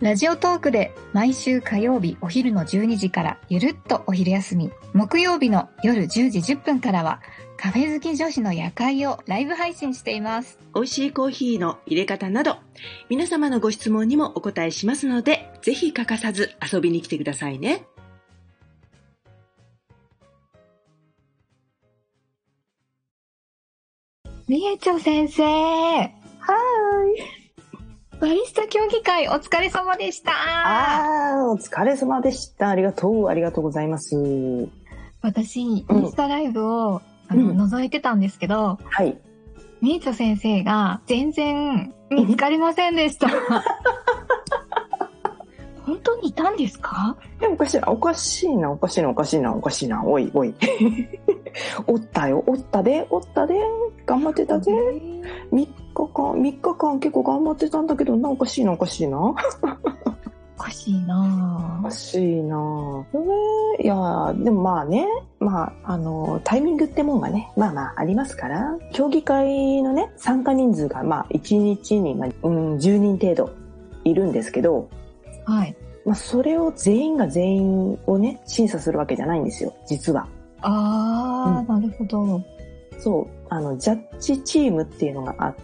ラジオトークで毎週火曜日お昼の12時からゆるっとお昼休み。木曜日の夜10時10分からはカフェ好き女子の夜会をライブ配信しています。美味しいコーヒーの入れ方など皆様のご質問にもお答えしますのでぜひ欠かさず遊びに来てくださいね。みえちょ先生。はーいバリスタ競技会お疲れ様でしたああ、お疲れ様でした。ありがとう、ありがとうございます。私、インスタライブを、あの、うん覗いてたんですけど、はい。みえちょ先生が全然見つかりませんでした。本当にいたんですか？でもおかしいな、おかしいな、おかしいな、おかしいな、おかしいな、おい、おい。おったよ、おったで、おったで、頑張ってたぜ。3日間、3日間結構頑張ってたんだけどな、おかしいな、おかしいな。おおかしいなかしいな。ねいや、でもまあね、まあ、あの、タイミングってもんがね、まあまあありますから、競技会のね、参加人数がまあ1日に、まあ、うん、10人程度いるんですけど、ぁはい。まあ、それを全員が全員をね、審査するわけじゃないんですよ、実は。あー、なるほど。そう、あの、ジャッジチームっていうのがあっ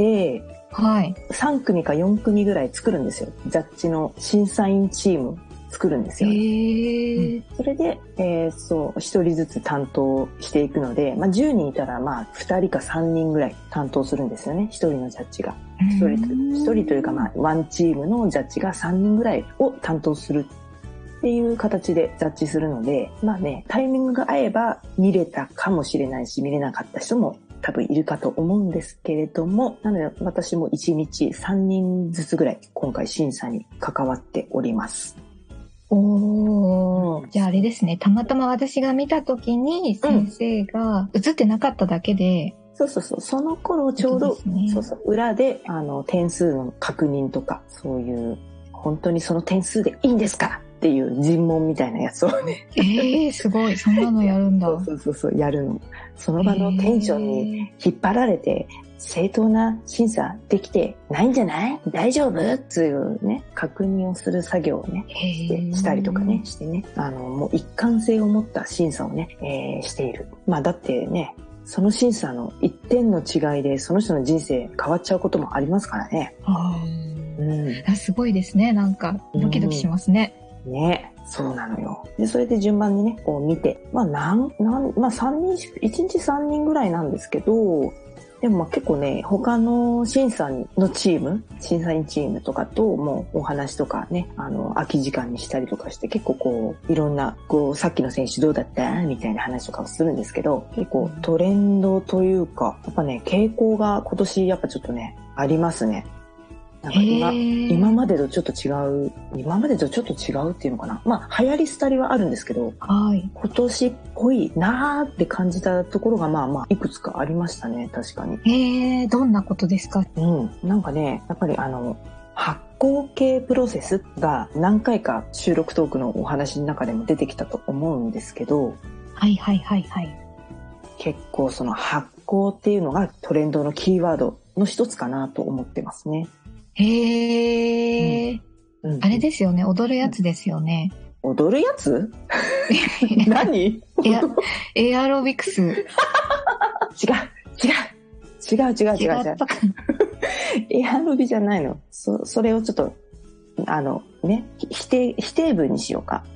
て、はい。3組か4組ぐらい作るんですよ。ジャッジの審査員チーム作るんですへよ。ー。それで、えーそう、1人ずつ担当していくので、まあ、10人いたら、まあ、2人か3人ぐらい担当するんですよね、1人のジャッジが。一人と一人というかまあワンチームのジャッジが3人ぐらいを担当するっていう形でジャッジするのでまあねタイミングが合えば見れたかもしれないし見れなかった人も多分いるかと思うんですけれどもなので私も1日3人ずつぐらい今回審査に関わっております。おー。じゃああれですね。たまたま私が見たときに先生が映ってなかっただけで、そうそうそうその頃ちょうど、そうそう裏であの点数の確認とかそういう本当にその点数でいいんですかっていう尋問みたいなやつをねえー、すごい。そんなのやるんだ。そうそうそう、やるの。その場のテンションに引っ張られて、正当な審査できてないんじゃない大丈夫っていうね、確認をする作業をね、へしてーしたりとかね、してね、あの、もう一貫性を持った審査をね、えーしている。まあだってね、その審査の一点の違いでその人の人生変わっちゃうこともありますからね。あうーあすごいですね。なんか、ドキドキしますね。ね。そうなのよ。で、それで順番にね、こう見て、まあ、なん、なん、まあ、3人し、1日3人ぐらいなんですけど、でも結構ね、他の審査のチーム、審査員チームとかともうお話とかね、あの、空き時間にしたりとかして結構こう、いろんな、こう、さっきの選手どうだった？みたいな話とかをするんですけど、結構トレンドというか、やっぱね、傾向が今年やっぱちょっとね、ありますね。なんか今、今までとちょっと違う、今までとちょっと違うっていうのかな。まあ、流行り廃りはあるんですけど、はい。今年っぽいなーって感じたところがまあまあいくつかありましたね確かにへえ、どんなことですか？うんなんかねやっぱりあの発酵系プロセスが何回か収録トークのお話の中でも出てきたと思うんですけどはいはいはいはい。結構その発酵っていうのがトレンドのキーワードの一つかなと思ってますね、へえ、うんあれですよね。踊るやつですよね。踊るやつ？何？エアエアロビクス。違 違う違う違う違う違う違う エアロビじゃないの。そ、それをちょっと、あの、ね、ひ否定、否定文にしようか。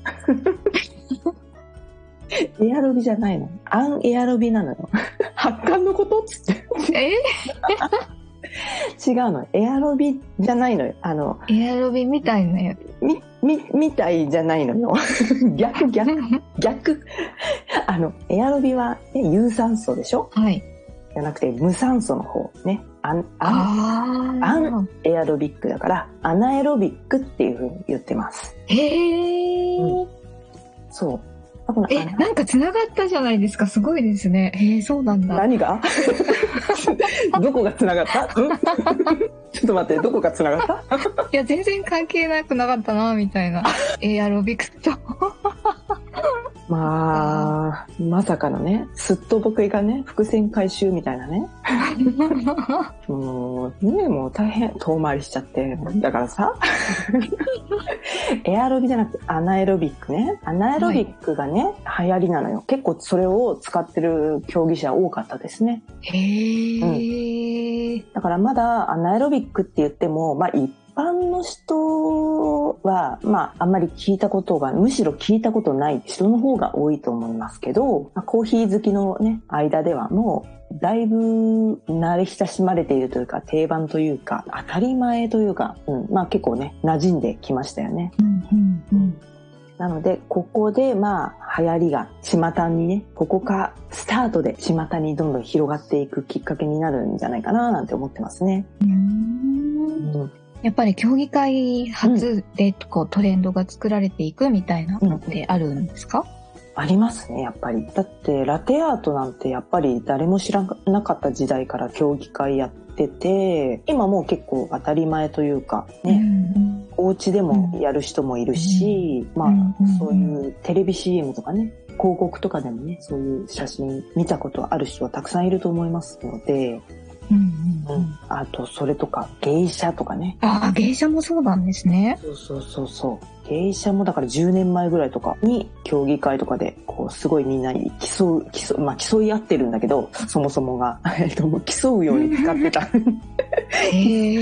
エアロビじゃないの。アンエアロビなのよ。発汗のこと？っつって。え？違うの。エアロビじゃないのよ。あの、エアロビみたいなやつ。み、み、みたいじゃないのよ。逆、逆、逆。あの、エアロビは、ね、有酸素でしょ？はい。じゃなくて、無酸素の方。ね。アン、アンああんエアロビックだから、アナエロビックっていう風に言ってます。へえ、そう。え、なんか繋がったじゃないですか。すごいですね。へえ、そうなんだ。何が？どこが繋がった？ちょっと待って、どこが繋がった？いや、全然関係なくなかったな、みたいな。エアロビクスと。まあ、まさかのね、すっと僕がね、伏線回収みたいなね。もう、ね、もう大変遠回りしちゃって。だからさ、エアロビじゃなくてアナエロビックね。アナエロビックがね、はい、流行りなのよ。結構それを使ってる競技者多かったですね。へー。うん、だからまだアナエロビックって言っても、まあ一般の人は、まあ、あんまり聞いたことが、むしろ聞いたことない人の方が多いと思いますけど、まあ、コーヒー好きのね、間ではもう、だいぶ慣れ親しまれているというか、定番というか、当たり前というか、うん、まあ結構ね、馴染んできましたよね。うんうんうんなので、ここで、まあ、流行りが、巷にね、ここか、スタートで巷にどんどん広がっていくきっかけになるんじゃないかな、なんて思ってますね。うんうんやっぱり競技会初でこうトレンドが作られていくみたいなのってあるんですか、ありますね、やっぱり。だって、ラテアートなんてやっぱり誰も知らなかった時代から競技会やってて、今もう結構当たり前というか、ね、うん、お家でもやる人もいるし、うん、まあ、そういうテレビ CM とかね、広告とかでもね、そういう写真見たことある人はたくさんいると思いますので、うんうんうん、あと、それとか、芸者とかね。ああ、芸者もそうなんですね。そうそうそうそう。芸者もだから10年前ぐらいとかに競技会とかで、こう、すごいみんなに競う、競う、まあ競い合ってるんだけど、そもそもが、えっと、競うように使ってた。へ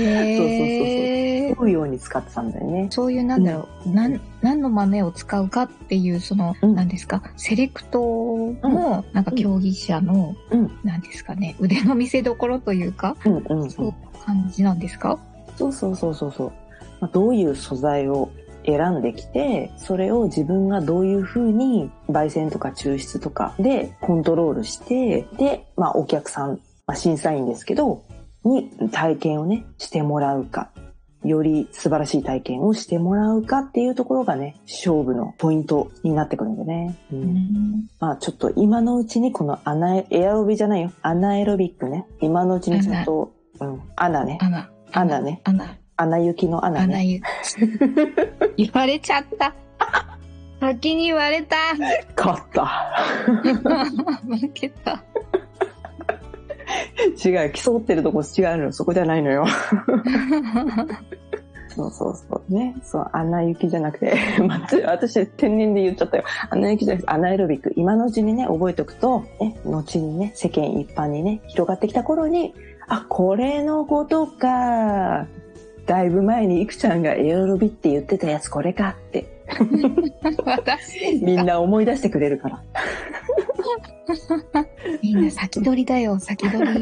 え。そうそうそう。競うように使ってたんだよね。そういう、なんだろう、うん、なん、何の豆を使うかっていう、その、うん、何ですか、セレクトの、なんか競技者の、うん、何ですかね、腕の見せ所というか、うんうんうん、そういう感じなんですか？そうそうそうそうそう。まあ、どういう素材を選んできて、それを自分がどういうふうに焙煎とか抽出とかでコントロールして、で、まあお客さん、まあ、審査員ですけど、に体験をね、してもらうか、より素晴らしい体験をしてもらうかっていうところがね、勝負のポイントになってくるんでね。うん、まあちょっと今のうちにこのアナエ、エアロビじゃないよ、アナエロビックね。今のうちにちょっと、うん、アナね。アナ。アナね。アナ。アナ雪のアナね。アナ雪。言われちゃった。先に言われた。勝った。負けた。違う、競ってるとこ違うのそこじゃないのよ。そうそうそう。ね。そう、穴行きじゃなく て、私天然で言っちゃったよ。アナ雪じゃなくて、 anaerobic。今のうちにね、覚えておくと、ね、後にね、世間一般にね、広がってきた頃に、あ、これのことか。だいぶ前にいくちゃんがエアロビって言ってたやつこれかって。みんな思い出してくれるから。みんな先取りだよ、先取り。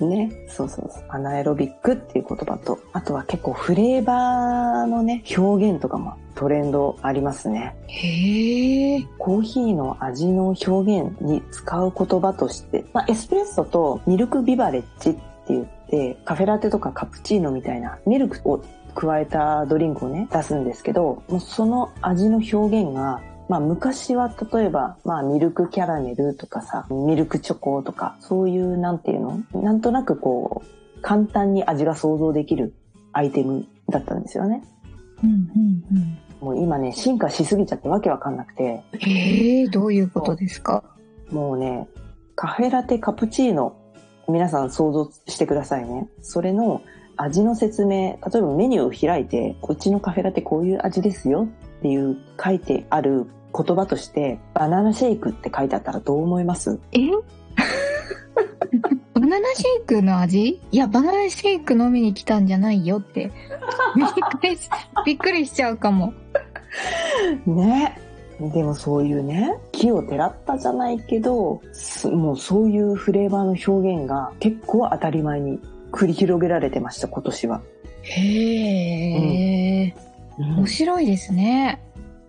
ね、そうそうそう。アナエロビックっていう言葉と、あとは結構フレーバーのね、表現とかもトレンドありますね。へー。コーヒーの味の表現に使う言葉として、まあ、エスプレッソとミルクビバレッジって言って、カフェラテとかカプチーノみたいなミルクを加えたドリンクをね、出すんですけど、もうその味の表現がまあ昔は例えば、まあミルクキャラメルとかさ、ミルクチョコとか、そういうなんていうの？なんとなくこう、簡単に味が想像できるアイテムだったんですよね。うんうんうん。もう今ね、進化しすぎちゃってわけわかんなくて。ええー、どういうことですか？もうね、カフェラテカプチーノ、皆さん想像してくださいね。それの味の説明、例えばメニューを開いて、こっちのカフェラテこういう味ですよっていう書いてある言葉として、バナナシェイクって書いてあったらどう思います？え？バナナシェイクの味？いや、バナナシェイク飲みに来たんじゃないよって。びっくりし、びっくりしちゃうかも。ね。でもそういうね、木をてらったじゃないけど、もうそういうフレーバーの表現が結構当たり前に繰り広げられてました、今年は。へえ。うん面白いですね。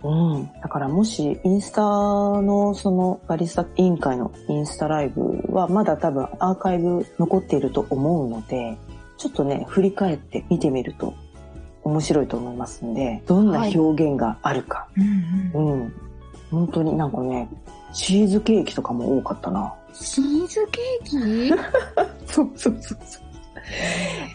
うん。だからもし、インスタのそのバリスタ委員会のインスタライブはまだ多分アーカイブ残っていると思うので、ちょっとね、振り返って見てみると面白いと思いますんで、どんな表現があるか。はい、うん、うん、本当になんかね、チーズケーキとかも多かったな。チーズケーキ？そうそうそうそう。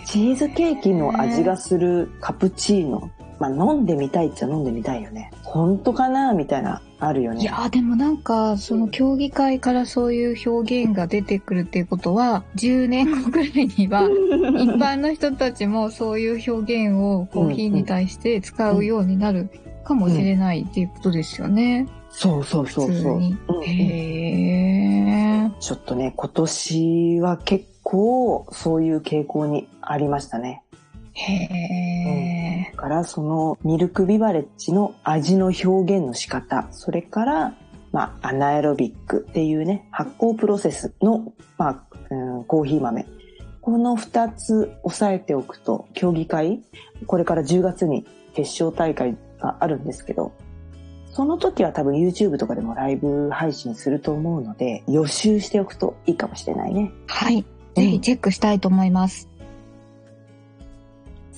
チーズケーキの味がするカプチーノ。まあ飲んでみたいっちゃ飲んでみたいよね。本当かなみたいな、あるよね。いやでもなんか、その競技会からそういう表現が出てくるっていうことは、10年後ぐらいには、一般の人たちもそういう表現をコーヒーに対して使うようになるかもしれないっていうことですよね。そうそうそうそう。へー。ちょっとね、今年は結構そういう傾向にありましたね。へー。だからそのミルクビバレッジの味の表現の仕方、それからまあ、アナエロビックっていうね、発酵プロセスの、まあ、うん、コーヒー豆。この二つ押さえておくと、競技会、これから10月に決勝大会があるんですけど、その時は多分 YouTube とかでもライブ配信すると思うので、予習しておくといいかもしれないね。はい。ぜひチェックしたいと思います。